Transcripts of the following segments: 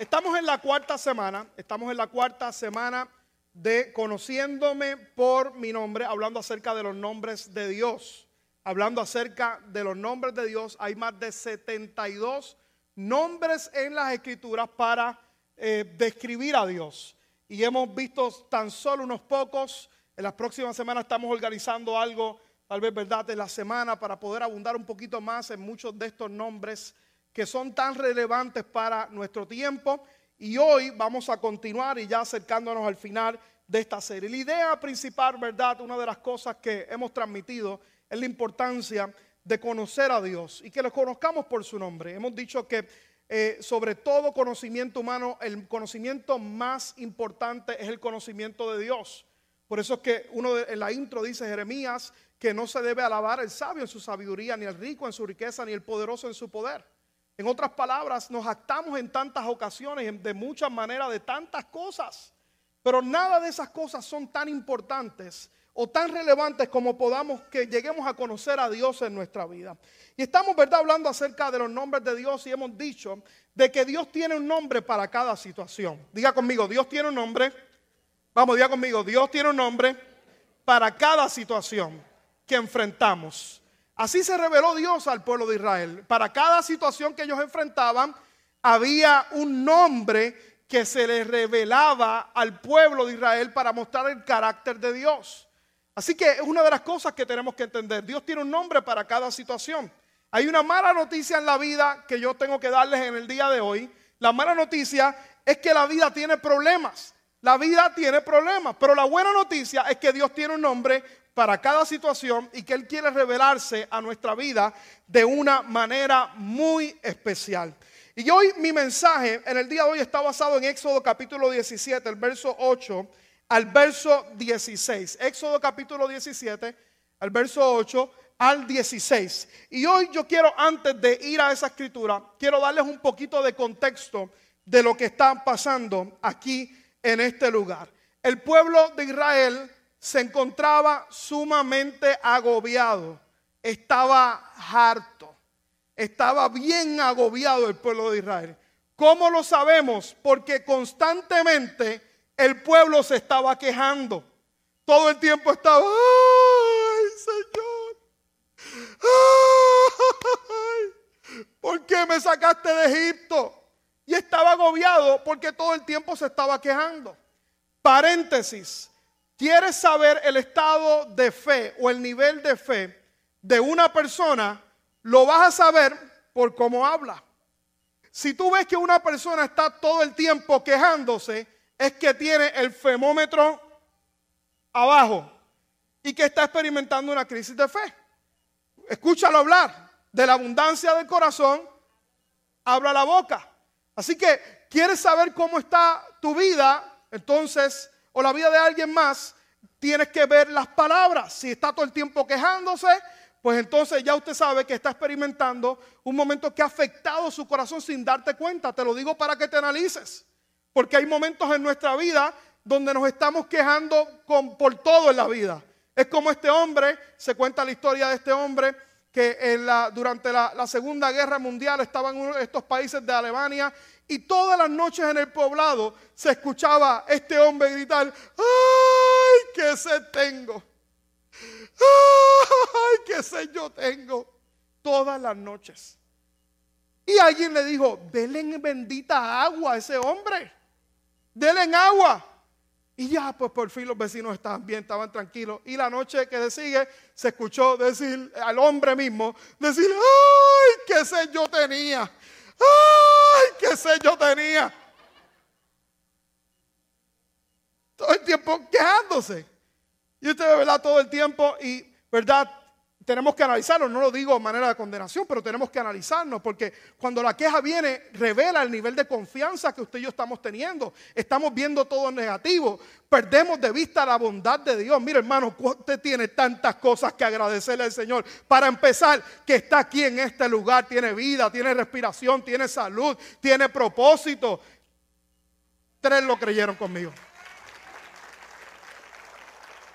Estamos en la cuarta semana, estamos en la cuarta semana de conociéndome por mi nombre, hablando acerca de los nombres de Dios. Hablando acerca de los nombres de Dios, hay más de 72 nombres en las escrituras para eh, describir a Dios. Y hemos visto tan solo unos pocos. En las próximas semanas estamos organizando algo, tal vez verdad, de la semana para poder abundar un poquito más en muchos de estos nombres que son tan relevantes para nuestro tiempo. Y hoy vamos a continuar y ya acercándonos al final de esta serie. La idea principal, ¿verdad? Una de las cosas que hemos transmitido es la importancia de conocer a Dios y que lo conozcamos por su nombre. Hemos dicho que eh, sobre todo conocimiento humano, el conocimiento más importante es el conocimiento de Dios. Por eso es que uno de, en la intro dice Jeremías que no se debe alabar el sabio en su sabiduría, ni el rico en su riqueza, ni el poderoso en su poder. En otras palabras, nos actamos en tantas ocasiones, de muchas maneras, de tantas cosas. Pero nada de esas cosas son tan importantes o tan relevantes como podamos que lleguemos a conocer a Dios en nuestra vida. Y estamos, ¿verdad?, hablando acerca de los nombres de Dios y hemos dicho de que Dios tiene un nombre para cada situación. Diga conmigo, Dios tiene un nombre. Vamos, diga conmigo, Dios tiene un nombre para cada situación que enfrentamos. Así se reveló Dios al pueblo de Israel. Para cada situación que ellos enfrentaban, había un nombre que se les revelaba al pueblo de Israel para mostrar el carácter de Dios. Así que es una de las cosas que tenemos que entender. Dios tiene un nombre para cada situación. Hay una mala noticia en la vida que yo tengo que darles en el día de hoy. La mala noticia es que la vida tiene problemas. La vida tiene problemas, pero la buena noticia es que Dios tiene un nombre para cada situación y que Él quiere revelarse a nuestra vida de una manera muy especial. Y hoy mi mensaje en el día de hoy está basado en Éxodo capítulo 17, el verso 8 al verso 16. Éxodo capítulo 17, al verso 8 al 16. Y hoy yo quiero, antes de ir a esa escritura, quiero darles un poquito de contexto de lo que está pasando aquí en este lugar. El pueblo de Israel se encontraba sumamente agobiado, estaba harto, estaba bien agobiado el pueblo de Israel. ¿Cómo lo sabemos? Porque constantemente el pueblo se estaba quejando. Todo el tiempo estaba, ay Señor, ay, ¿por qué me sacaste de Egipto? Y estaba agobiado porque todo el tiempo se estaba quejando. Paréntesis, ¿Quieres saber el estado de fe o el nivel de fe de una persona? Lo vas a saber por cómo habla. Si tú ves que una persona está todo el tiempo quejándose, es que tiene el femómetro abajo y que está experimentando una crisis de fe. Escúchalo hablar. De la abundancia del corazón, habla la boca. Así que, ¿quieres saber cómo está tu vida? Entonces, o la vida de alguien más, tienes que ver las palabras. Si está todo el tiempo quejándose, pues entonces ya usted sabe que está experimentando un momento que ha afectado su corazón sin darte cuenta. Te lo digo para que te analices. Porque hay momentos en nuestra vida donde nos estamos quejando con, por todo en la vida. Es como este hombre, se cuenta la historia de este hombre que durante la, Segunda Guerra Mundial estaban en uno de estos países de Alemania y todas las noches en el poblado se escuchaba este hombre gritar, ¡ay, qué sed tengo! ¡ay, qué sed yo tengo! Todas las noches. Y alguien le dijo, denle bendita agua a ese hombre. Denle agua. Y ya, pues por fin los vecinos estaban bien, estaban tranquilos. Y la noche que sigue, se escuchó decir al hombre mismo, decir, ¡ay, qué sed yo tenía! ¡Ay, qué sé yo tenía! Todo el tiempo quejándose. Y usted, ¿verdad? Todo el tiempo y, ¿verdad? Tenemos que analizarlo, no lo digo de manera de condenación, pero tenemos que analizarnos, porque cuando la queja viene, revela el nivel de confianza que usted y yo estamos teniendo. Estamos viendo todo negativo, perdemos de vista la bondad de Dios. Mire, hermano, usted tiene tantas cosas que agradecerle al Señor. Para empezar, que está aquí en este lugar, tiene vida, tiene respiración, tiene salud, tiene propósito. Tres lo creyeron conmigo.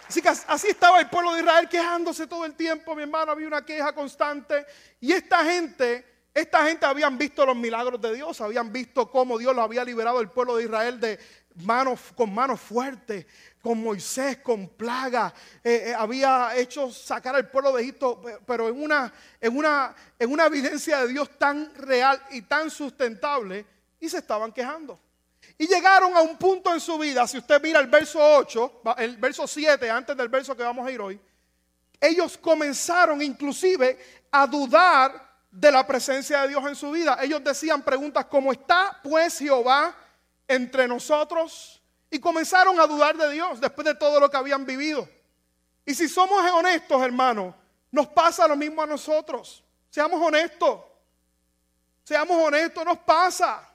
Así que así estaba el pueblo de Israel quejándose todo el tiempo, mi hermano, había una queja constante. Y esta gente Esta gente habían visto los milagros de Dios, habían visto cómo Dios lo había liberado el pueblo de Israel de manos con manos fuertes, con Moisés, con plaga. Eh, eh, había hecho sacar al pueblo de Egipto, pero en una, en, una, en una evidencia de Dios tan real y tan sustentable, y se estaban quejando. Y llegaron a un punto en su vida, si usted mira el verso 8, el verso 7, antes del verso que vamos a ir hoy, ellos comenzaron inclusive a dudar de la presencia de Dios en su vida. Ellos decían preguntas como, ¿está pues Jehová entre nosotros? Y comenzaron a dudar de Dios después de todo lo que habían vivido. Y si somos honestos, hermanos, nos pasa lo mismo a nosotros. Seamos honestos. Seamos honestos, nos pasa.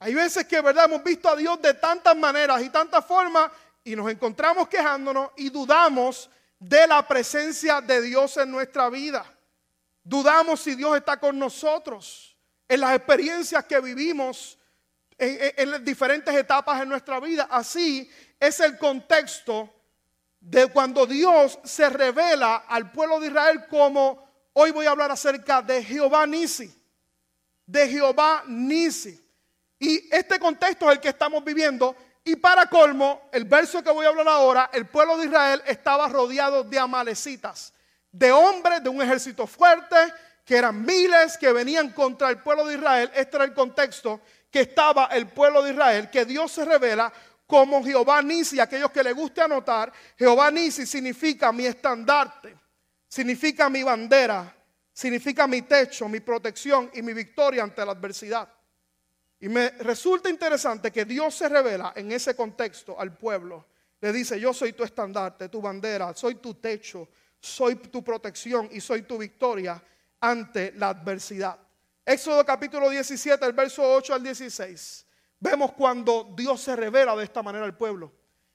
Hay veces que, ¿verdad? Hemos visto a Dios de tantas maneras y tantas formas y nos encontramos quejándonos y dudamos de la presencia de Dios en nuestra vida. Dudamos si Dios está con nosotros en las experiencias que vivimos en, las diferentes etapas en nuestra vida. Así es el contexto de cuando Dios se revela al pueblo de Israel como hoy voy a hablar acerca de Jehová Nisi. De Jehová Nisi. Y este contexto es el que estamos viviendo. Y para colmo, el verso que voy a hablar ahora, el pueblo de Israel estaba rodeado de amalecitas de hombres de un ejército fuerte, que eran miles que venían contra el pueblo de Israel. Este era el contexto que estaba el pueblo de Israel, que Dios se revela como Jehová Nisi. Aquellos que le guste anotar, Jehová Nisi significa mi estandarte, significa mi bandera, significa mi techo, mi protección y mi victoria ante la adversidad. Y me resulta interesante que Dios se revela en ese contexto al pueblo. Le dice, yo soy tu estandarte, tu bandera, soy tu techo, soy tu protección y soy tu victoria ante la adversidad. Éxodo capítulo 17, el verso 8 al 16. Vemos cuando Dios se revela de esta manera al pueblo.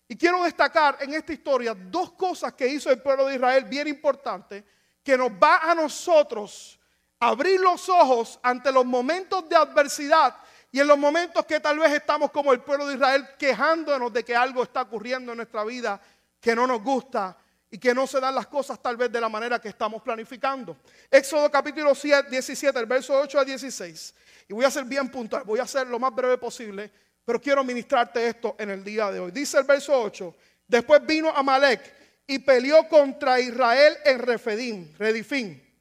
Y quiero destacar en esta historia dos cosas que hizo el pueblo de Israel bien importantes, que nos va a nosotros abrir los ojos ante los momentos de adversidad y en los momentos que tal vez estamos como el pueblo de Israel quejándonos de que algo está ocurriendo en nuestra vida que no nos gusta y que no se dan las cosas tal vez de la manera que estamos planificando. Éxodo capítulo 17, el verso 8 a 16. Y voy a ser bien puntual, voy a ser lo más breve posible, pero quiero ministrarte esto en el día de hoy. Dice el verso 8, después vino Amalek y peleó contra Israel en Refidim, Redifín.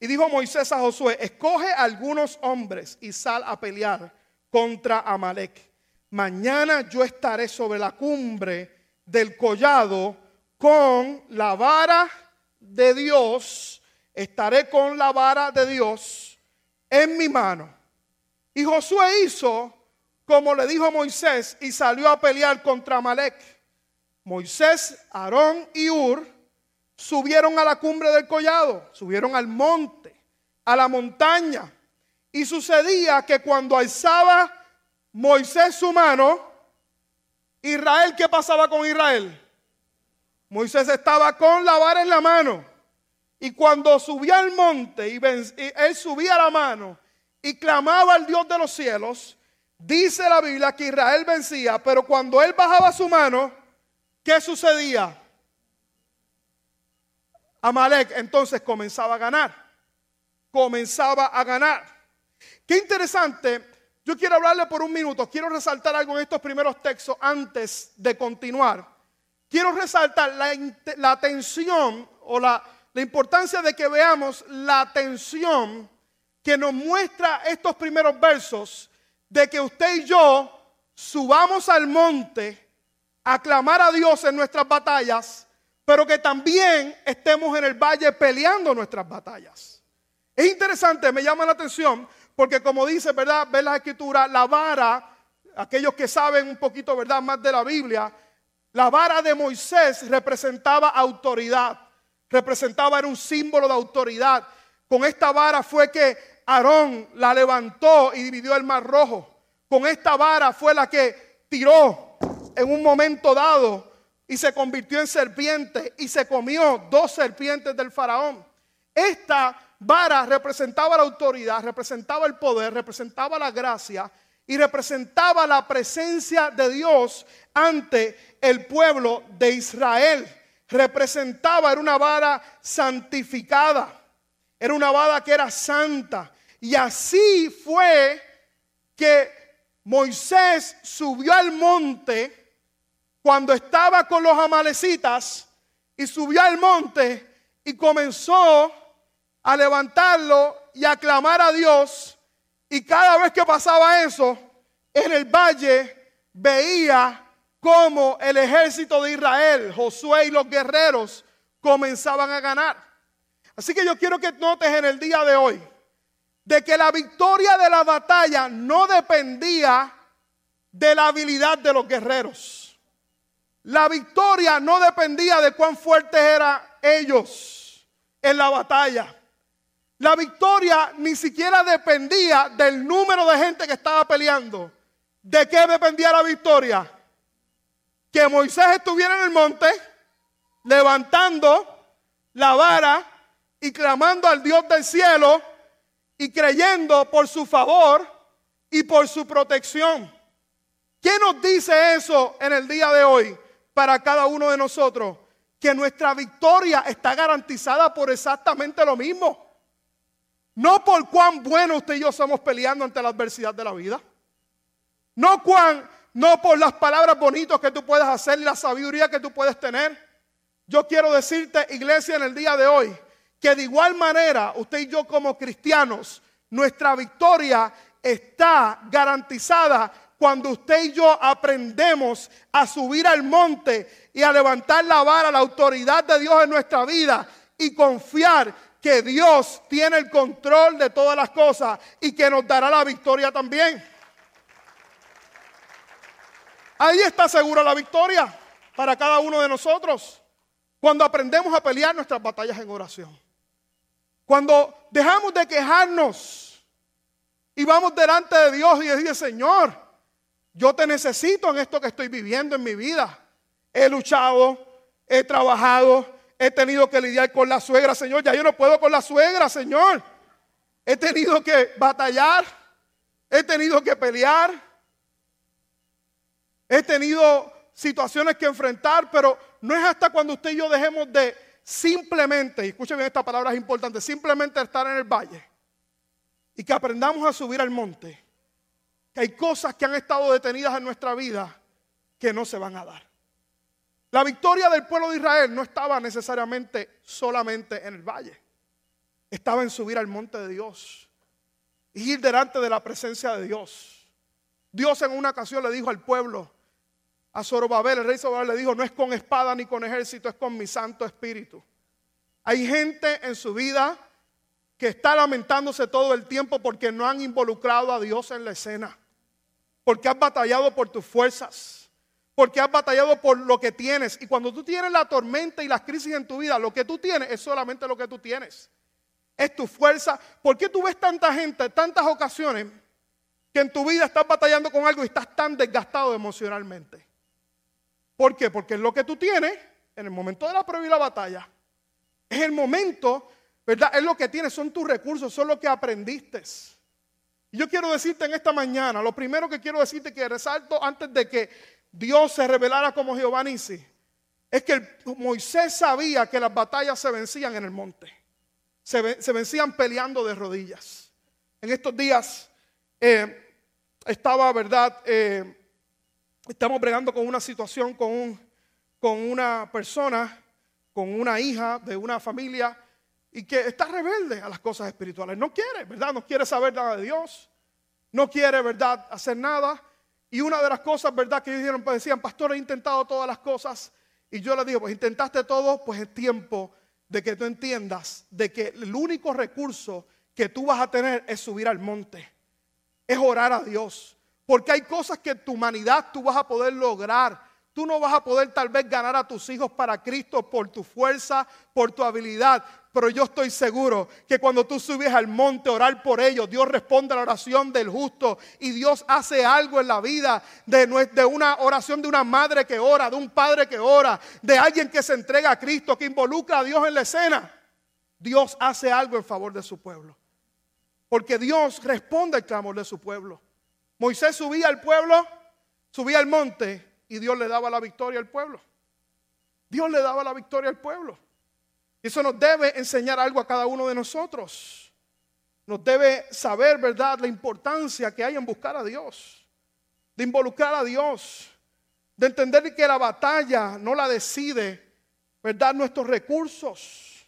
Y dijo Moisés a Josué, escoge algunos hombres y sal a pelear contra Amalek. Mañana yo estaré sobre la cumbre del collado con la vara de Dios, estaré con la vara de Dios en mi mano. Y Josué hizo como le dijo Moisés y salió a pelear contra Malek. Moisés, Aarón y Ur subieron a la cumbre del collado, subieron al monte, a la montaña. Y sucedía que cuando alzaba Moisés su mano, Israel, ¿qué pasaba con Israel? Moisés estaba con la vara en la mano. Y cuando subía al monte y, él subía la mano y clamaba al Dios de los cielos, dice la Biblia que Israel vencía, pero cuando él bajaba su mano, ¿qué sucedía? Amalek entonces comenzaba a ganar. Comenzaba a ganar. Qué interesante. Yo quiero hablarle por un minuto. Quiero resaltar algo en estos primeros textos antes de continuar quiero resaltar la, atención o la, la importancia de que veamos la atención que nos muestra estos primeros versos de que usted y yo subamos al monte a clamar a Dios en nuestras batallas, pero que también estemos en el valle peleando nuestras batallas. Es interesante, me llama la atención, porque como dice, ¿verdad? Ver la escritura, la vara, aquellos que saben un poquito, ¿verdad? Más de la Biblia, la vara de Moisés representaba autoridad, representaba, era un símbolo de autoridad. Con esta vara fue que Aarón la levantó y dividió el mar rojo. Con esta vara fue la que tiró en un momento dado y se convirtió en serpiente y se comió dos serpientes del faraón. Esta vara representaba la autoridad, representaba el poder, representaba la gracia y representaba la presencia de Dios ante el pueblo de Israel. Representaba, era una vara santificada. Era una vara que era santa. Y así fue que Moisés subió al monte cuando estaba con los amalecitas y subió al monte y comenzó a levantarlo y a clamar a Dios. Y cada vez que pasaba eso, en el valle veía cómo el ejército de Israel, Josué y los guerreros comenzaban a ganar. Así que yo quiero que notes en el día de hoy de que la victoria de la batalla no dependía de la habilidad de los guerreros. La victoria no dependía de cuán fuertes eran ellos en la batalla. La victoria ni siquiera dependía del número de gente que estaba peleando. ¿De qué dependía la victoria? Que Moisés estuviera en el monte levantando la vara y clamando al Dios del cielo y creyendo por su favor y por su protección. ¿Qué nos dice eso en el día de hoy para cada uno de nosotros? Que nuestra victoria está garantizada por exactamente lo mismo. No por cuán bueno usted y yo somos peleando ante la adversidad de la vida. No, cuán, no por las palabras bonitas que tú puedes hacer y la sabiduría que tú puedes tener. Yo quiero decirte, iglesia, en el día de hoy, que de igual manera usted y yo como cristianos, nuestra victoria está garantizada cuando usted y yo aprendemos a subir al monte y a levantar la vara, la autoridad de Dios en nuestra vida y confiar que Dios tiene el control de todas las cosas y que nos dará la victoria también. Ahí está segura la victoria para cada uno de nosotros. Cuando aprendemos a pelear nuestras batallas en oración. Cuando dejamos de quejarnos y vamos delante de Dios y decir, Señor, yo te necesito en esto que estoy viviendo en mi vida. He luchado, he trabajado, He tenido que lidiar con la suegra, Señor. Ya yo no puedo con la suegra, Señor. He tenido que batallar. He tenido que pelear. He tenido situaciones que enfrentar, pero no es hasta cuando usted y yo dejemos de simplemente, y escuchen bien esta palabra es importante, simplemente estar en el valle y que aprendamos a subir al monte, que hay cosas que han estado detenidas en nuestra vida que no se van a dar. La victoria del pueblo de Israel no estaba necesariamente solamente en el valle. Estaba en subir al monte de Dios. Y ir delante de la presencia de Dios. Dios en una ocasión le dijo al pueblo, a Zorobabel, el rey Zorobabel le dijo, no es con espada ni con ejército, es con mi Santo Espíritu. Hay gente en su vida que está lamentándose todo el tiempo porque no han involucrado a Dios en la escena. Porque has batallado por tus fuerzas porque has batallado por lo que tienes. Y cuando tú tienes la tormenta y las crisis en tu vida, lo que tú tienes es solamente lo que tú tienes. Es tu fuerza. ¿Por qué tú ves tanta gente, tantas ocasiones, que en tu vida estás batallando con algo y estás tan desgastado emocionalmente? ¿Por qué? Porque es lo que tú tienes en el momento de la prueba y la batalla. Es el momento, ¿verdad? Es lo que tienes, son tus recursos, son lo que aprendiste. Y yo quiero decirte en esta mañana, lo primero que quiero decirte que resalto antes de que Dios se revelara como Jehová Nisi, es que Moisés sabía que las batallas se vencían en el monte. Se, vencían peleando de rodillas. En estos días eh, estaba, ¿verdad? Eh, estamos bregando con una situación con, con una persona, con una hija de una familia y que está rebelde a las cosas espirituales. No quiere, ¿verdad? No quiere saber nada de Dios. No quiere, ¿verdad? Hacer nada. Y una de las cosas, ¿verdad? Que ellos dijeron, pues decían, pastor, he intentado todas las cosas. Y yo le digo, pues intentaste todo, pues es tiempo de que tú entiendas de que el único recurso que tú vas a tener es subir al monte, es orar a Dios. Porque hay cosas que tu humanidad tú vas a poder lograr. Tú no vas a poder tal vez ganar a tus hijos para Cristo por tu fuerza, por tu habilidad, pero yo estoy seguro que cuando tú subes al monte a orar por ellos, Dios responde a la oración del justo y Dios hace algo en la vida de, una oración de una madre que ora, de un padre que ora, de alguien que se entrega a Cristo, que involucra a Dios en la escena. Dios hace algo en favor de su pueblo. Porque Dios responde al clamor de su pueblo. Moisés subía al pueblo, subía al monte y Dios le daba la victoria al pueblo. Dios le daba la victoria al pueblo. Y eso nos debe enseñar algo a cada uno de nosotros. Nos debe saber, ¿verdad?, la importancia que hay en buscar a Dios, de involucrar a Dios, de entender que la batalla no la decide, ¿verdad?, nuestros recursos.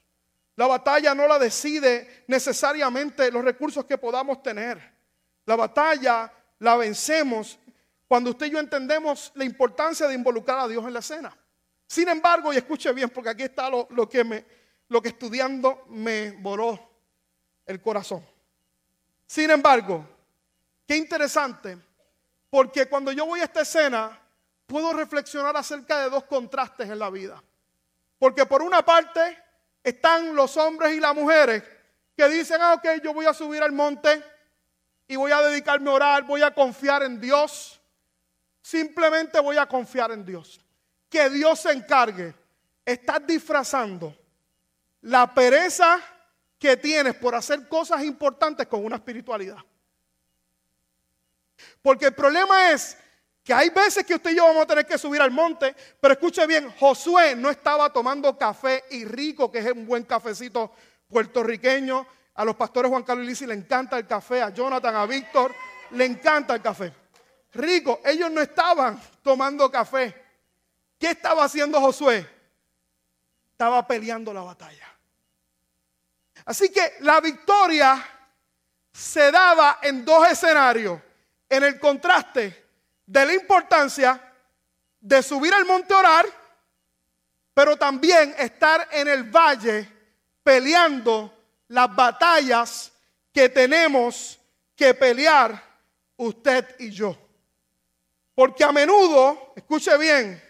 La batalla no la decide necesariamente los recursos que podamos tener. La batalla la vencemos cuando usted y yo entendemos la importancia de involucrar a Dios en la escena. Sin embargo, y escuche bien, porque aquí está lo, que, me, lo que estudiando me voló el corazón. Sin embargo, qué interesante, porque cuando yo voy a esta escena, puedo reflexionar acerca de dos contrastes en la vida. Porque por una parte están los hombres y las mujeres que dicen, ah, ok, yo voy a subir al monte y voy a dedicarme a orar, voy a confiar en Dios. Simplemente voy a confiar en Dios. Que Dios se encargue. Estás disfrazando la pereza que tienes por hacer cosas importantes con una espiritualidad. Porque el problema es que hay veces que usted y yo vamos a tener que subir al monte, pero escuche bien, Josué no estaba tomando café y rico, que es un buen cafecito puertorriqueño. A los pastores Juan Carlos y Lisi le encanta el café, a Jonathan, a Víctor, le encanta el café. Rico, ellos no estaban tomando café. ¿Qué estaba haciendo Josué? Estaba peleando la batalla. Así que la victoria se daba en dos escenarios. En el contraste de la importancia de subir al monte orar, pero también estar en el valle peleando las batallas que tenemos que pelear usted y yo. Porque a menudo, escuche bien,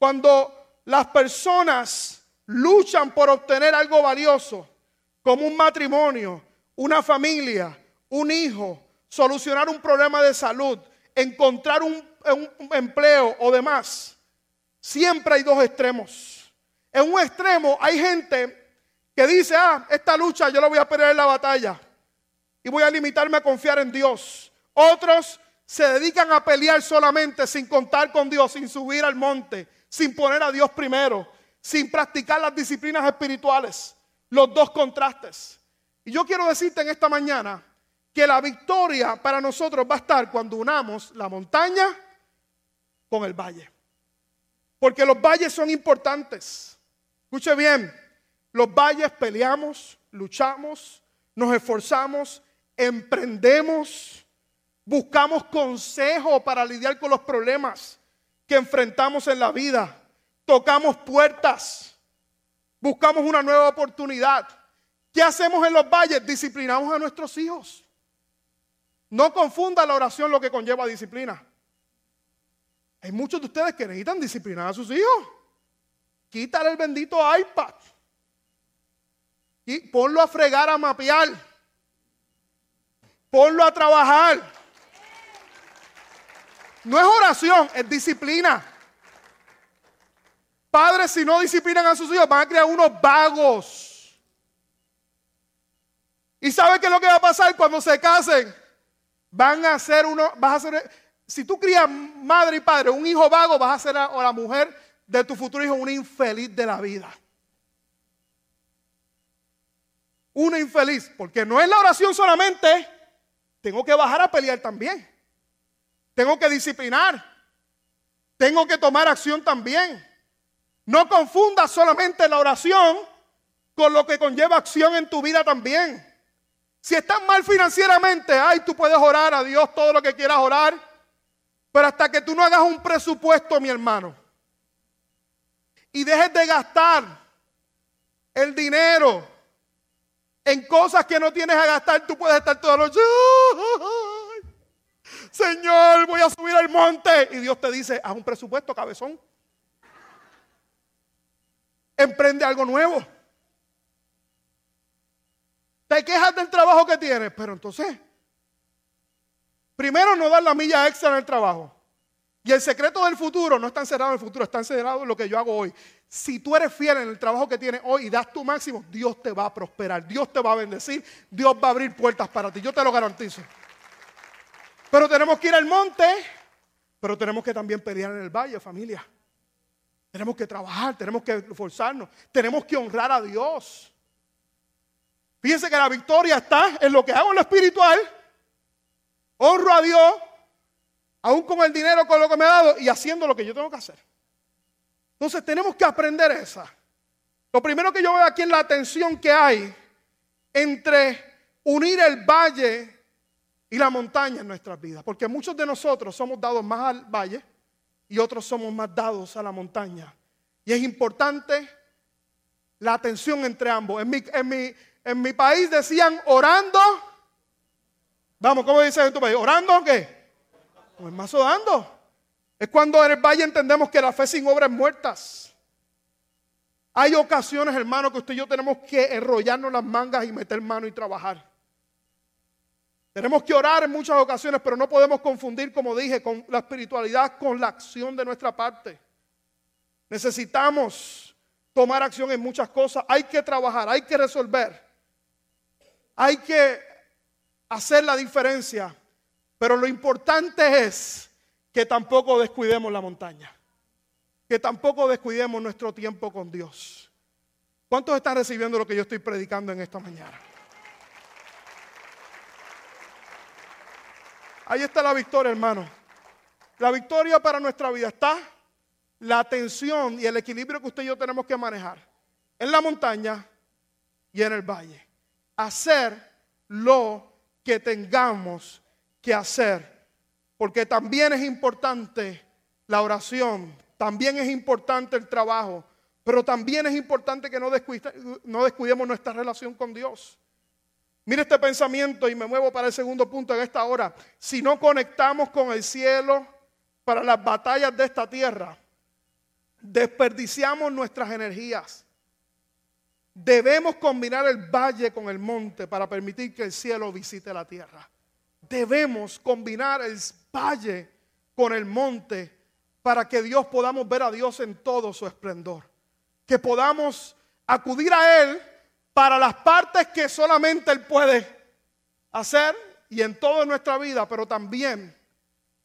cuando las personas luchan por obtener algo valioso, como un matrimonio, una familia, un hijo, solucionar un problema de salud, encontrar un, empleo o demás, siempre hay dos extremos. En un extremo hay gente que dice, ah, esta lucha yo la voy a perder en la batalla y voy a limitarme a confiar en Dios. Otros se dedican a pelear solamente sin contar con Dios, sin subir al monte, sin poner a Dios primero, sin practicar las disciplinas espirituales. Los dos contrastes. Y yo quiero decirte en esta mañana que la victoria para nosotros va a estar cuando unamos la montaña con el valle. Porque los valles son importantes. Escuche bien, los valles peleamos, luchamos, nos esforzamos, emprendemos, buscamos consejo para lidiar con los problemas que enfrentamos en la vida, tocamos puertas, buscamos una nueva oportunidad. ¿Qué hacemos en los valles? Disciplinamos a nuestros hijos. No confunda la oración lo que conlleva disciplina. Hay muchos de ustedes que necesitan disciplinar a sus hijos. Quítale el bendito iPad. Y ponlo a fregar, a mapear. Ponlo a trabajar. No es oración, es disciplina. Padres, si no disciplinan a sus hijos, van a crear unos vagos. ¿Y sabe qué es lo que va a pasar cuando se casen? Van a ser uno, vas a ser, si tú crías madre y padre, un hijo vago, vas a ser a, la mujer de tu futuro hijo una infeliz de la vida. Una infeliz, porque no es la oración solamente, tengo que bajar a pelear también. Tengo que disciplinar. Tengo que tomar acción también. No confundas solamente la oración con lo que conlleva acción en tu vida también. Si estás mal financieramente, ay, tú puedes orar a Dios todo lo que quieras orar, pero hasta que tú no hagas un presupuesto, mi hermano, y dejes de gastar el dinero en cosas que no tienes a gastar, tú puedes estar toda la noche, Señor, voy a subir al monte. Y Dios te dice, haz un presupuesto, cabezón. Emprende algo nuevo. Te quejas del trabajo que tienes, pero entonces, primero no dar la milla extra en el trabajo. Y el secreto del futuro no está encerrado en el futuro, está encerrado en lo que yo hago hoy. Si tú eres fiel en el trabajo que tienes hoy y das tu máximo, Dios te va a prosperar, Dios te va a bendecir, Dios va a abrir puertas para ti. Yo te lo garantizo. Pero tenemos que ir al monte, pero tenemos que también pelear en el valle, familia. Tenemos que trabajar, tenemos que esforzarnos, tenemos que honrar a Dios. Fíjense que la victoria está en lo que hago en lo espiritual. Honro a Dios, aún con el dinero, con lo que me ha dado y haciendo lo que yo tengo que hacer. Entonces tenemos que aprender esa. Lo primero que yo veo aquí es la tensión que hay entre unir el valle y la montaña en nuestras vidas. Porque muchos de nosotros somos dados más al valle y otros somos más dados a la montaña. Y es importante la atención entre ambos. En mi, en mi, en mi país decían orando. Vamos, ¿cómo dicen en tu país? ¿Orando o qué? Pues más dando. Es cuando en el valle entendemos que la fe sin obras muertas. Hay ocasiones, hermano, que usted y yo tenemos que enrollarnos las mangas y meter mano y trabajar. Tenemos que orar en muchas ocasiones, pero no podemos confundir, como dije, con la espiritualidad con la acción de nuestra parte. Necesitamos tomar acción en muchas cosas. Hay que trabajar, hay que resolver. Hay que hacer la diferencia. Pero lo importante es que tampoco descuidemos la montaña. Que tampoco descuidemos nuestro tiempo con Dios. ¿Cuántos están recibiendo lo que yo estoy predicando en esta mañana? Ahí está la victoria, hermano. La victoria para nuestra vida está la atención y el equilibrio que usted y yo tenemos que manejar en la montaña y en el valle. Hacer lo que tengamos que hacer. Porque también es importante la oración, también es importante el trabajo, pero también es importante que no, no descuidemos nuestra relación con Dios. Mire este pensamiento y me muevo para el segundo punto en esta hora. Si no conectamos con el cielo para las batallas de esta tierra, desperdiciamos nuestras energías. Debemos combinar el valle con el monte para permitir que el cielo visite la tierra. Debemos combinar el valle con el monte para que Dios podamos ver a Dios en todo su esplendor. Que podamos acudir a Él para las partes que solamente Él puede hacer y en toda nuestra vida, pero también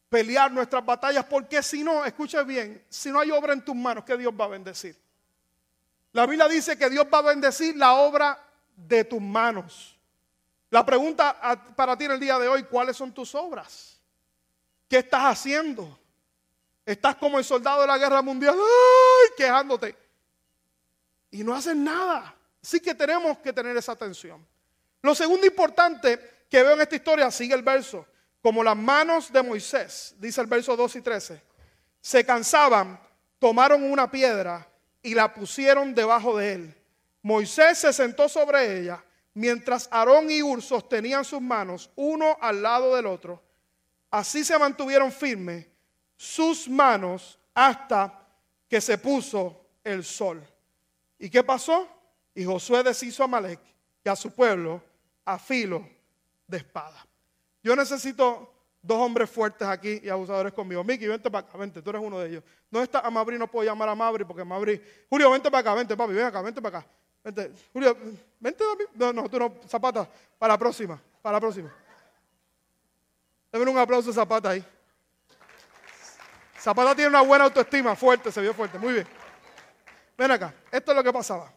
pelear nuestras batallas, porque si no, escuche bien, si no hay obra en tus manos, ¿qué Dios va a bendecir? La Biblia dice que Dios va a bendecir la obra de tus manos. La pregunta para ti en el día de hoy, ¿cuáles son tus obras? ¿Qué estás haciendo? Estás como el soldado de la guerra mundial, ¡ay! quejándote. Y no haces nada. Sí que tenemos que tener esa atención. Lo segundo importante que veo en esta historia, sigue el verso, como las manos de Moisés, dice el verso 2 y 13, se cansaban, tomaron una piedra y la pusieron debajo de él. Moisés se sentó sobre ella, mientras Aarón y Ur sostenían sus manos uno al lado del otro. Así se mantuvieron firmes sus manos hasta que se puso el sol. ¿Y qué pasó? Y Josué deshizo a Malek y a su pueblo a filo de espada. Yo necesito dos hombres fuertes aquí y abusadores conmigo. Miki, vente para acá, vente, tú eres uno de ellos. No está a Mabri, no puedo llamar a Mabri porque Mabri. Julio, vente para acá, vente, papi, ven acá, vente para acá. Vente, Julio, vente. No, no, tú no, Zapata, para la próxima, para la próxima. Deme un aplauso a Zapata ahí. Zapata tiene una buena autoestima, fuerte, se vio fuerte, muy bien. Ven acá, esto es lo que pasaba.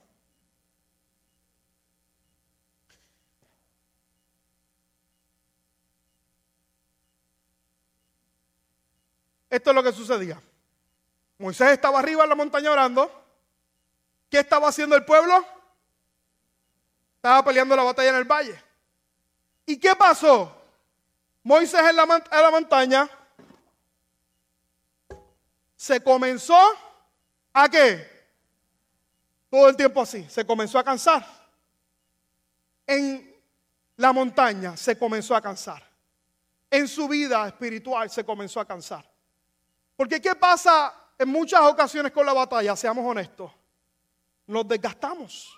Esto es lo que sucedía. Moisés estaba arriba en la montaña orando. ¿Qué estaba haciendo el pueblo? Estaba peleando la batalla en el valle. ¿Y qué pasó? Moisés en la, en la montaña se comenzó a qué? Todo el tiempo así, se comenzó a cansar. En la montaña se comenzó a cansar. En su vida espiritual se comenzó a cansar. Porque ¿qué pasa en muchas ocasiones con la batalla? Seamos honestos. Nos desgastamos.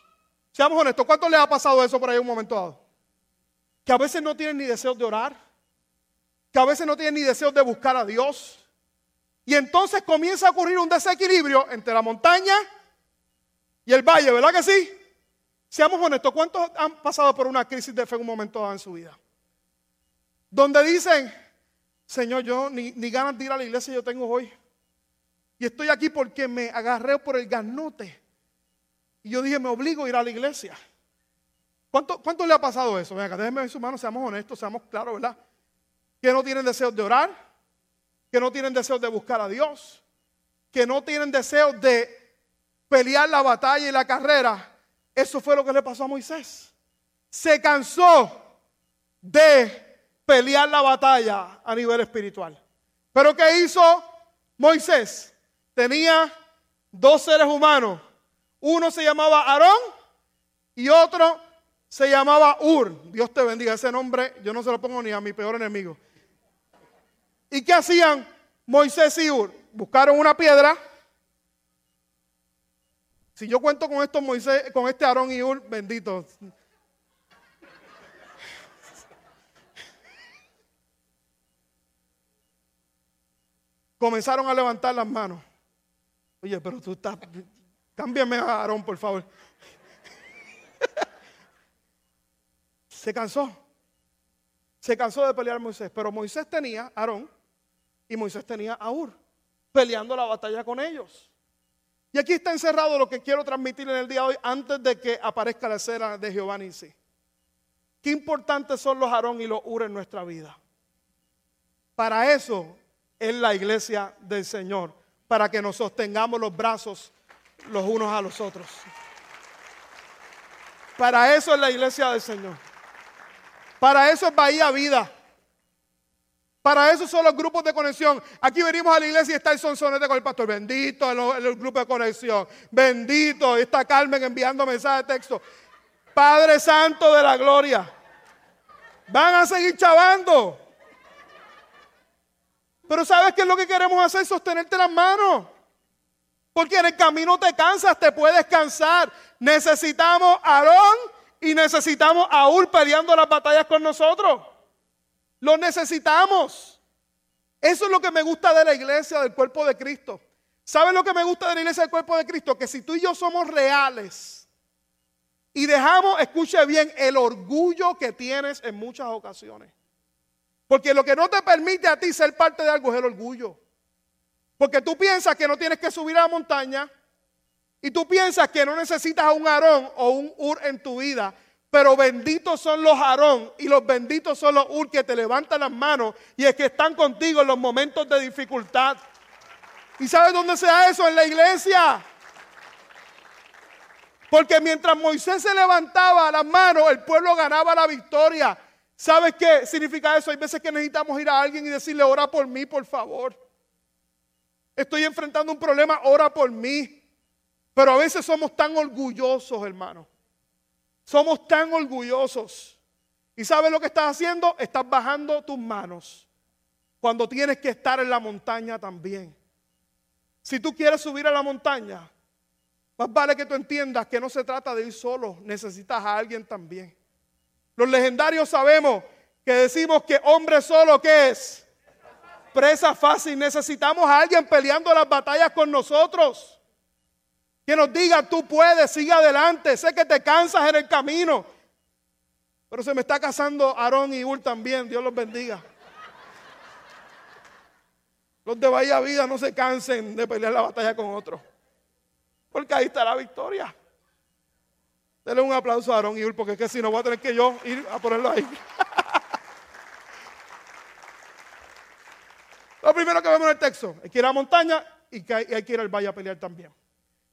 Seamos honestos. ¿Cuánto les ha pasado eso por ahí un momento dado? Que a veces no tienen ni deseos de orar. Que a veces no tienen ni deseos de buscar a Dios. Y entonces comienza a ocurrir un desequilibrio entre la montaña y el valle, ¿verdad que sí? Seamos honestos, ¿cuántos han pasado por una crisis de fe en un momento dado en su vida? Donde dicen, Señor, yo ni, ganas de ir a la iglesia yo tengo hoy. Y estoy aquí porque me agarré por el garnote. Y yo dije, me obligo a ir a la iglesia. ¿Cuánto, cuánto le ha pasado eso? Venga, déjenme ver su mano, seamos honestos, seamos claros, ¿verdad? Que no tienen deseos de orar, que no tienen deseos de buscar a Dios, que no tienen deseos de pelear la batalla y la carrera. Eso fue lo que le pasó a Moisés. Se cansó de pelear la batalla a nivel espiritual. Pero ¿qué hizo Moisés? Tenía dos seres humanos. Uno se llamaba Aarón y otro se llamaba Ur. Dios te bendiga. Ese nombre yo no se lo pongo ni a mi peor enemigo. ¿Y qué hacían Moisés y Ur? Buscaron una piedra. Si yo cuento con estos Moisés, con este Aarón y Ur, bendito. Comenzaron a levantar las manos. Oye, pero tú estás. Cámbiame a Aarón, por favor. Se cansó. Se cansó de pelear Moisés. Pero Moisés tenía Aarón y Moisés tenía a Ur peleando la batalla con ellos. Y aquí está encerrado lo que quiero transmitir en el día de hoy antes de que aparezca la escena de Jehová sí. Qué importantes son los Aarón y los Ur en nuestra vida. Para eso es la iglesia del Señor, para que nos sostengamos los brazos los unos a los otros. Para eso es la iglesia del Señor. Para eso es Bahía Vida. Para eso son los grupos de conexión. Aquí venimos a la iglesia y está el sonsonete con el pastor. Bendito el, el grupo de conexión. Bendito. Está Carmen enviando mensajes de texto. Padre Santo de la Gloria. Van a seguir chavando. Pero ¿sabes qué es lo que queremos hacer? Sostenerte las manos. Porque en el camino te cansas, te puedes cansar. Necesitamos a Aarón y necesitamos a Ur peleando las batallas con nosotros. Lo necesitamos. Eso es lo que me gusta de la iglesia, del cuerpo de Cristo. ¿Sabes lo que me gusta de la iglesia del cuerpo de Cristo? Que si tú y yo somos reales y dejamos, escuche bien, el orgullo que tienes en muchas ocasiones. Porque lo que no te permite a ti ser parte de algo es el orgullo. Porque tú piensas que no tienes que subir a la montaña y tú piensas que no necesitas a un Aarón o un Ur en tu vida. Pero benditos son los Aarón y los benditos son los Ur que te levantan las manos y es que están contigo en los momentos de dificultad. ¿Y sabes dónde se da eso? En la iglesia. Porque mientras Moisés se levantaba las manos, el pueblo ganaba la victoria. ¿Sabes qué significa eso? Hay veces que necesitamos ir a alguien y decirle, ora por mí, por favor. Estoy enfrentando un problema, ora por mí. Pero a veces somos tan orgullosos, hermano. Somos tan orgullosos. ¿Y sabes lo que estás haciendo? Estás bajando tus manos cuando tienes que estar en la montaña también. Si tú quieres subir a la montaña, más vale que tú entiendas que no se trata de ir solo, necesitas a alguien también. Los legendarios sabemos que decimos que hombre solo, ¿qué es? Presa fácil. Necesitamos a alguien peleando las batallas con nosotros. Que nos diga, tú puedes, sigue adelante. Sé que te cansas en el camino. Pero se me está casando Aarón y Ur también. Dios los bendiga. Los de Bahía Vida no se cansen de pelear la batalla con otros. Porque ahí está la victoria. Denle un aplauso a Aarón y Ur, porque es que si no voy a tener que yo ir a ponerlo ahí. lo primero que vemos en el texto es que ir a la montaña y que hay, que ir al valle a pelear también.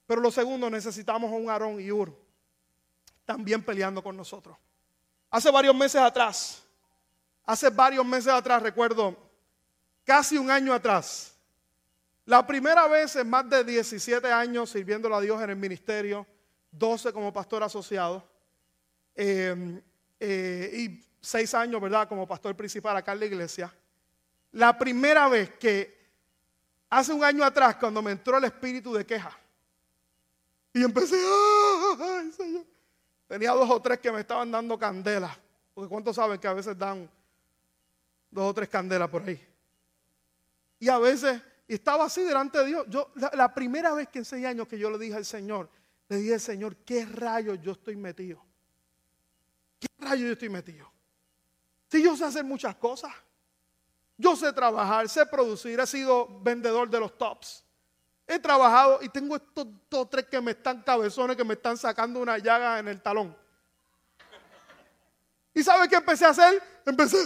Pero lo segundo, necesitamos a un Aarón y Ur también peleando con nosotros. Hace varios meses atrás, hace varios meses atrás, recuerdo, casi un año atrás, la primera vez en más de 17 años sirviéndole a Dios en el ministerio, 12 como pastor asociado em, eh, y 6 años, ¿verdad?, como pastor principal acá en la iglesia. La primera vez que, hace un año atrás, cuando me entró el espíritu de queja, y empecé, ¡ay, Señor! Tenía dos o tres que me estaban dando candela, porque ¿cuántos saben que a veces dan dos o tres candelas por ahí? Y a veces, y estaba así delante de Dios. Yo, la, la primera vez que en seis años que yo le dije al Señor, le dije, Señor, ¿qué rayos yo estoy metido? ¿Qué rayos yo estoy metido? Si yo sé hacer muchas cosas. Yo sé trabajar, sé producir, he sido vendedor de los tops. he trabajado y tengo estos dos, tres que me están cabezones, que me están sacando una llaga en el talón. ¿Y sabe qué empecé a hacer? Empecé.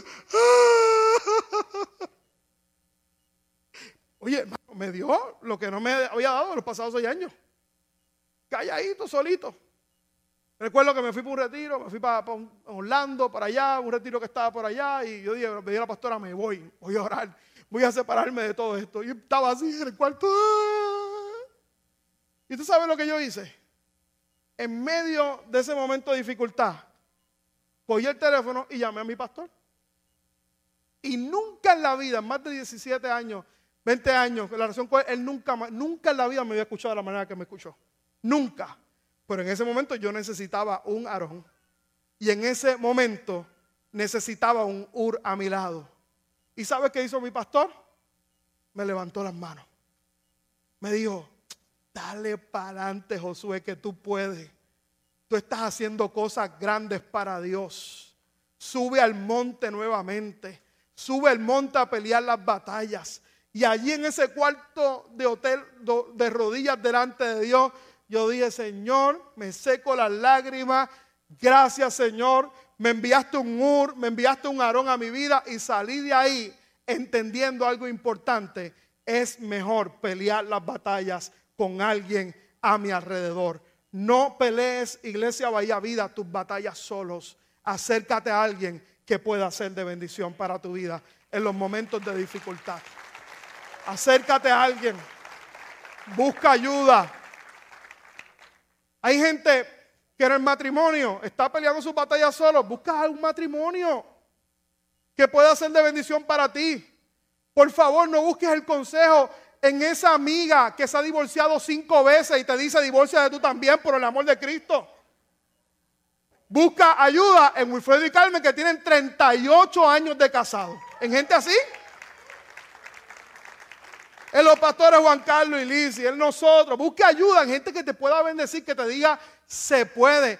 Oye, me dio lo que no me había dado los pasados seis años. Calladito, solito. Recuerdo que me fui para un retiro, me fui para, Orlando, para allá, un retiro que estaba por allá, y yo dije, me dije a la pastora, me voy, voy a orar, voy a separarme de todo esto. Y estaba así en el cuarto. ¿Y tú sabes lo que yo hice? En medio de ese momento de dificultad, cogí el teléfono y llamé a mi pastor. Y nunca en la vida, más de 17 años, 20 años, la relación con él, él nunca, nunca en la vida me había escuchado de la manera que me escuchó. Nunca. Pero en ese momento yo necesitaba un Aarón. Y en ese momento necesitaba un Ur a mi lado. ¿Y sabes qué hizo mi pastor? Me levantó las manos. Me dijo, dale para adelante Josué que tú puedes. Tú estás haciendo cosas grandes para Dios. Sube al monte nuevamente. Sube al monte a pelear las batallas. Y allí en ese cuarto de hotel de rodillas delante de Dios, yo dije, Señor, me seco las lágrimas. Gracias, Señor. Me enviaste un Ur, me enviaste un Aarón a mi vida y salí de ahí entendiendo algo importante. Es mejor pelear las batallas con alguien a mi alrededor. No pelees, iglesia Bahía Vida, tus batallas solos. Acércate a alguien que pueda ser de bendición para tu vida en los momentos de dificultad. Acércate a alguien. Busca ayuda. Hay gente que en el matrimonio está peleando su batalla solo. Busca un matrimonio que pueda ser de bendición para ti. Por favor, no busques el consejo en esa amiga que se ha divorciado cinco veces y te dice divorcia de tú también por el amor de Cristo. Busca ayuda en Wilfredo y Carmen que tienen 38 años de casado. En gente así. En los pastores Juan Carlos y Liz y en nosotros. Busque ayuda en gente que te pueda bendecir, que te diga, se puede.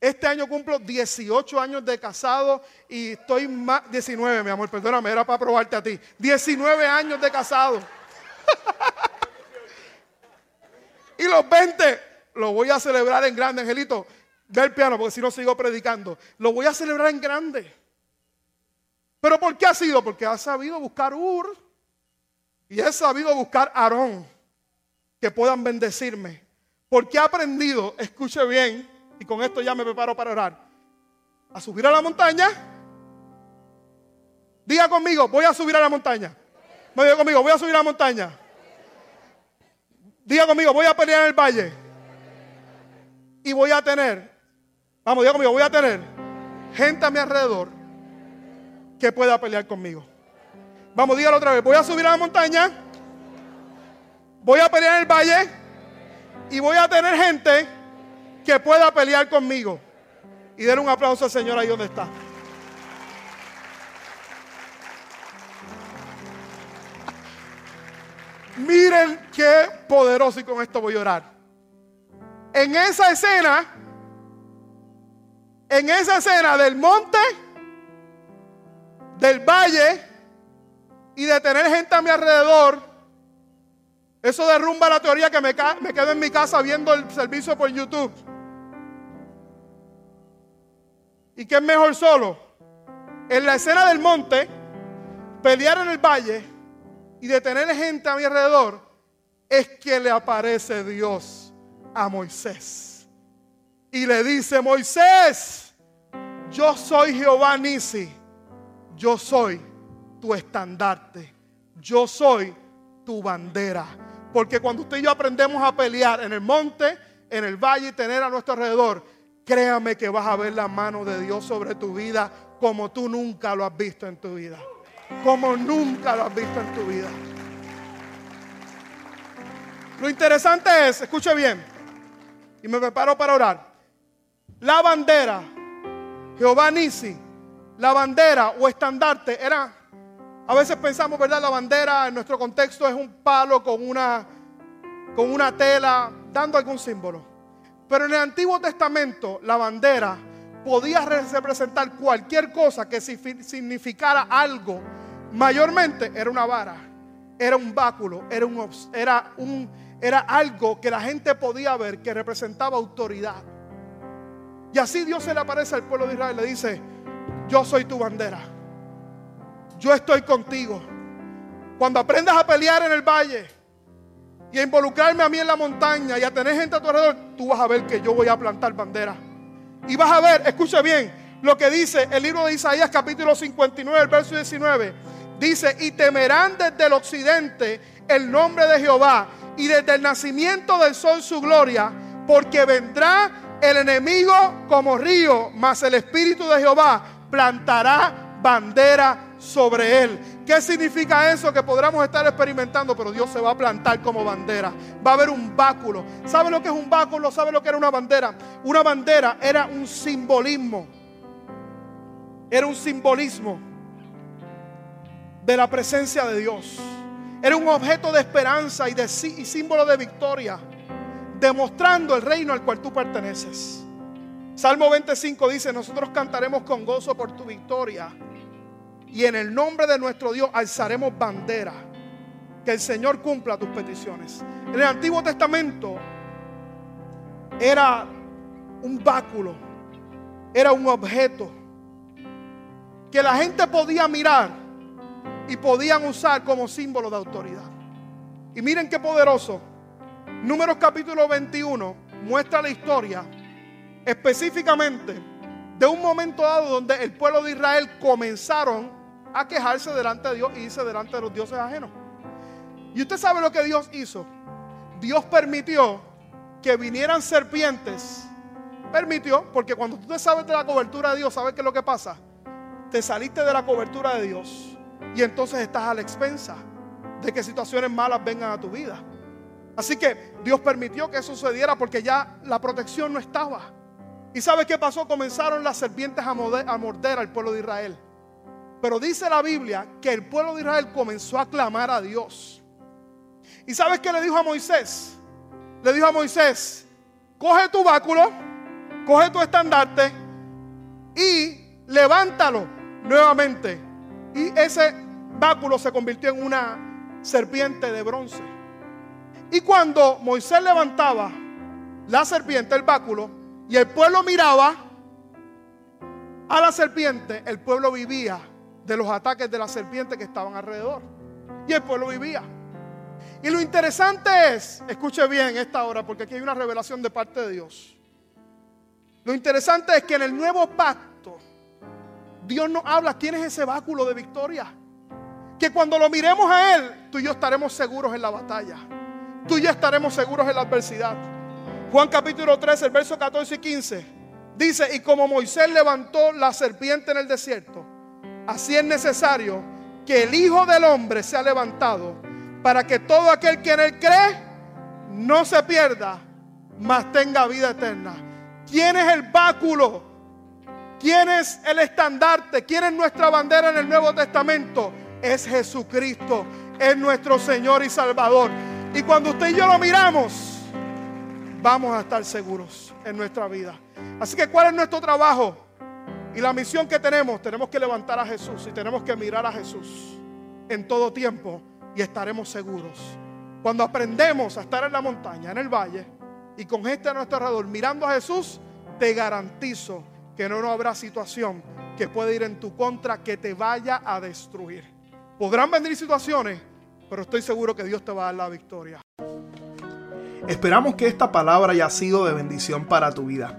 Este año cumplo 18 años de casado y estoy más, 19, mi amor, perdóname, era para probarte a ti. 19 años de casado. y los 20 lo voy a celebrar en grande, Angelito. Ve el piano, porque si no sigo predicando. Lo voy a celebrar en grande. ¿Pero por qué ha sido? Porque ha sabido buscar Ur y he sabido buscar Aarón que puedan bendecirme. Porque he aprendido, escuche bien, y con esto ya me preparo para orar, a subir a la montaña. Diga conmigo, voy a subir a la montaña. Diga conmigo, voy a subir a la montaña. Diga conmigo, voy a pelear en el valle. Y voy a tener, vamos, diga conmigo, voy a tener gente a mi alrededor que pueda pelear conmigo. Vamos, dígalo otra vez. Voy a subir a la montaña. Voy a pelear en el valle. Y voy a tener gente que pueda pelear conmigo. Y den un aplauso al Señor ahí donde está. Miren qué poderoso y con esto voy a orar. En esa escena, en esa escena del monte, del valle, y de tener gente a mi alrededor, eso derrumba la teoría que me, me quedo en mi casa viendo el servicio por YouTube. ¿Y qué es mejor solo? En la escena del monte, pelear en el valle y de tener gente a mi alrededor, es que le aparece Dios a Moisés. Y le dice, Moisés, yo soy Jehová Nisi, yo soy tu estandarte. Yo soy tu bandera. Porque cuando usted y yo aprendemos a pelear en el monte, en el valle y tener a nuestro alrededor, créame que vas a ver la mano de Dios sobre tu vida como tú nunca lo has visto en tu vida. Como nunca lo has visto en tu vida. Lo interesante es, escuche bien, y me preparo para orar. La bandera, Jehová Nisi, la bandera o estandarte era a veces pensamos, ¿verdad? La bandera en nuestro contexto es un palo con una, con una tela, dando algún símbolo. Pero en el Antiguo Testamento la bandera podía representar cualquier cosa que significara algo. Mayormente era una vara, era un báculo, era un, era un, era algo que la gente podía ver que representaba autoridad. Y así Dios se le aparece al pueblo de Israel le dice, yo soy tu bandera. Yo estoy contigo. Cuando aprendas a pelear en el valle y a involucrarme a mí en la montaña y a tener gente a tu alrededor, tú vas a ver que yo voy a plantar bandera. Y vas a ver, escucha bien, lo que dice el libro de Isaías capítulo 59, el verso 19. Dice, y temerán desde el occidente el nombre de Jehová y desde el nacimiento del sol su gloria, porque vendrá el enemigo como río, mas el Espíritu de Jehová plantará bandera sobre él. ¿Qué significa eso? Que podremos estar experimentando, pero Dios se va a plantar como bandera. Va a haber un báculo. ¿Sabe lo que es un báculo? ¿Sabe lo que era una bandera? Una bandera era un simbolismo. Era un simbolismo de la presencia de Dios. Era un objeto de esperanza y, de, y símbolo de victoria, demostrando el reino al cual tú perteneces. Salmo 25 dice, nosotros cantaremos con gozo por tu victoria y en el nombre de nuestro Dios alzaremos bandera. Que el Señor cumpla tus peticiones. En el Antiguo Testamento era un báculo, era un objeto que la gente podía mirar y podían usar como símbolo de autoridad. Y miren qué poderoso. Números capítulo 21 muestra la historia específicamente de un momento dado donde el pueblo de Israel comenzaron a quejarse delante de Dios y irse delante de los dioses ajenos. Y usted sabe lo que Dios hizo. Dios permitió que vinieran serpientes. Permitió, porque cuando tú te sabes de la cobertura de Dios, ¿sabes qué es lo que pasa? Te saliste de la cobertura de Dios y entonces estás a la expensa de que situaciones malas vengan a tu vida. Así que Dios permitió que eso sucediera porque ya la protección no estaba. ¿Y sabes qué pasó? Comenzaron las serpientes a morder al pueblo de Israel. Pero dice la Biblia que el pueblo de Israel comenzó a clamar a Dios. ¿Y sabes qué le dijo a Moisés? Le dijo a Moisés, coge tu báculo, coge tu estandarte y levántalo nuevamente. Y ese báculo se convirtió en una serpiente de bronce. Y cuando Moisés levantaba la serpiente, el báculo, y el pueblo miraba a la serpiente, el pueblo vivía de los ataques de la serpiente que estaban alrededor. Y el pueblo vivía. Y lo interesante es, escuche bien esta hora, porque aquí hay una revelación de parte de Dios. Lo interesante es que en el nuevo pacto, Dios nos habla, tienes ese báculo de victoria. Que cuando lo miremos a Él, tú y yo estaremos seguros en la batalla. Tú y yo estaremos seguros en la adversidad. Juan capítulo 13, el verso 14 y 15. Dice, y como Moisés levantó la serpiente en el desierto, Así es necesario que el Hijo del Hombre sea levantado para que todo aquel que en él cree no se pierda, mas tenga vida eterna. ¿Quién es el báculo? ¿Quién es el estandarte? ¿Quién es nuestra bandera en el Nuevo Testamento? Es Jesucristo, es nuestro Señor y Salvador. Y cuando usted y yo lo miramos, vamos a estar seguros en nuestra vida. Así que, ¿cuál es nuestro trabajo? Y la misión que tenemos, tenemos que levantar a Jesús y tenemos que mirar a Jesús en todo tiempo y estaremos seguros. Cuando aprendemos a estar en la montaña, en el valle y con gente a nuestro alrededor mirando a Jesús, te garantizo que no, habrá situación que pueda ir en tu contra que te vaya a destruir. Podrán venir situaciones, pero estoy seguro que Dios te va a dar la victoria. Esperamos que esta palabra haya sido de bendición para tu vida.